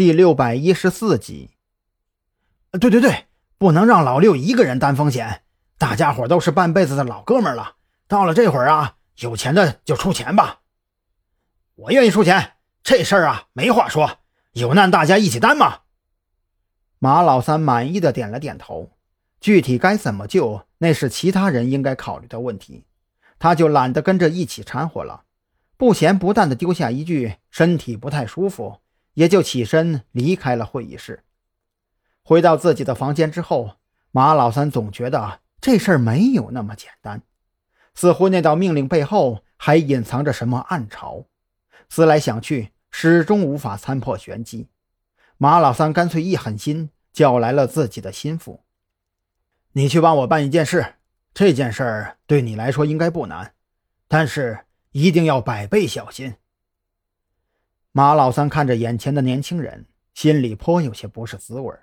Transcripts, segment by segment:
第六百一十四集。对对对，不能让老六一个人担风险，大家伙都是半辈子的老哥们了。到了这会儿啊，有钱的就出钱吧。我愿意出钱，这事儿啊没话说，有难大家一起担嘛。马老三满意的点了点头。具体该怎么救，那是其他人应该考虑的问题，他就懒得跟着一起掺和了。不咸不淡的丢下一句“身体不太舒服”，也就起身离开了会议室。回到自己的房间之后，马老三总觉得这事儿没有那么简单，似乎那道命令背后还隐藏着什么暗潮。思来想去，始终无法参破玄机。马老三干脆一狠心，叫来了自己的心腹：“你去帮我办一件事，这件事儿对你来说应该不难，但是……”一定要百倍小心。马老三看着眼前的年轻人，心里颇有些不是滋味。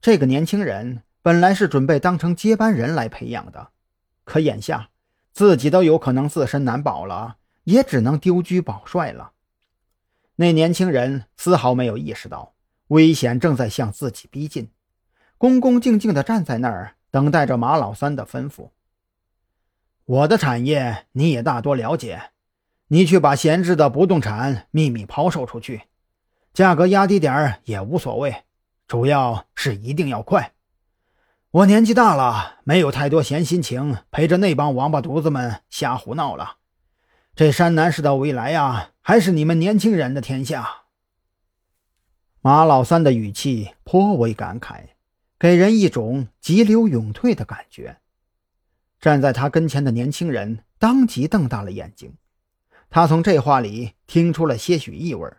这个年轻人本来是准备当成接班人来培养的，可眼下自己都有可能自身难保了，也只能丢车保帅了。那年轻人丝毫没有意识到危险正在向自己逼近，恭恭敬敬地站在那儿，等待着马老三的吩咐。我的产业你也大多了解，你去把闲置的不动产秘密抛售出去，价格压低点也无所谓，主要是一定要快。我年纪大了，没有太多闲心情陪着那帮王八犊子们瞎胡闹了。这山南市的未来呀，还是你们年轻人的天下。马老三的语气颇为感慨，给人一种急流勇退的感觉。站在他跟前的年轻人当即瞪大了眼睛，他从这话里听出了些许意味。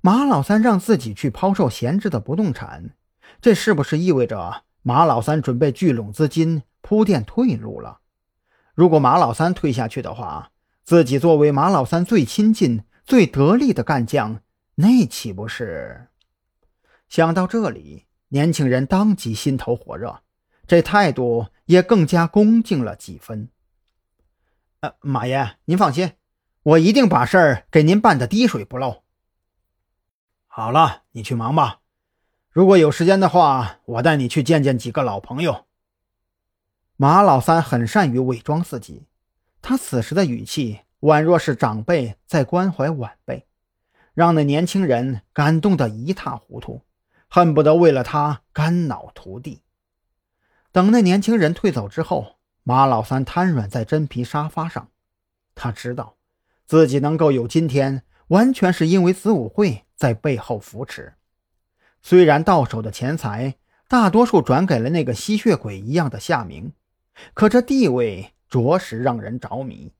马老三让自己去抛售闲置的不动产，这是不是意味着马老三准备聚拢资金铺垫退路了？如果马老三退下去的话，自己作为马老三最亲近、最得力的干将，那岂不是？想到这里，年轻人当即心头火热。这态度也更加恭敬了几分。呃，马爷，您放心，我一定把事儿给您办得滴水不漏。好了，你去忙吧。如果有时间的话，我带你去见见几个老朋友。马老三很善于伪装自己，他此时的语气宛若是长辈在关怀晚辈，让那年轻人感动得一塌糊涂，恨不得为了他肝脑涂地。等那年轻人退走之后，马老三瘫软在真皮沙发上。他知道，自己能够有今天，完全是因为子午会在背后扶持。虽然到手的钱财大多数转给了那个吸血鬼一样的夏明，可这地位着实让人着迷。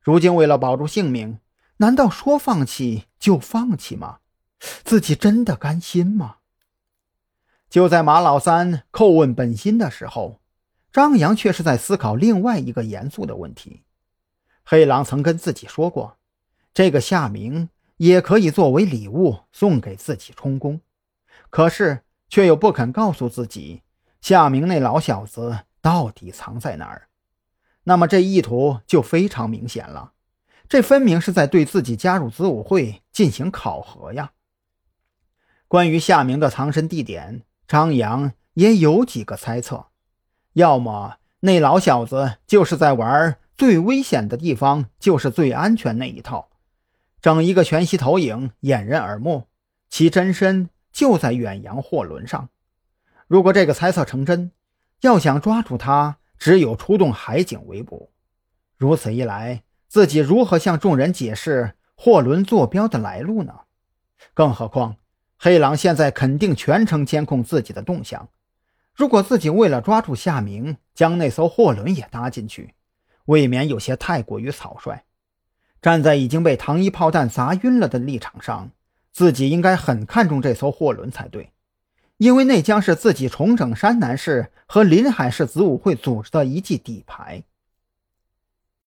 如今为了保住性命，难道说放弃就放弃吗？自己真的甘心吗？就在马老三叩问本心的时候，张扬却是在思考另外一个严肃的问题。黑狼曾跟自己说过，这个夏明也可以作为礼物送给自己充公，可是却又不肯告诉自己夏明那老小子到底藏在哪儿。那么这意图就非常明显了，这分明是在对自己加入子午会进行考核呀。关于夏明的藏身地点。张扬也有几个猜测，要么那老小子就是在玩最危险的地方就是最安全那一套，整一个全息投影掩人耳目，其真身就在远洋货轮上。如果这个猜测成真，要想抓住他，只有出动海警围捕。如此一来，自己如何向众人解释货轮坐标的来路呢？更何况。黑狼现在肯定全程监控自己的动向。如果自己为了抓住夏明，将那艘货轮也搭进去，未免有些太过于草率。站在已经被糖衣炮弹砸晕了的立场上，自己应该很看重这艘货轮才对，因为那将是自己重整山南市和临海市子午会组织的一记底牌。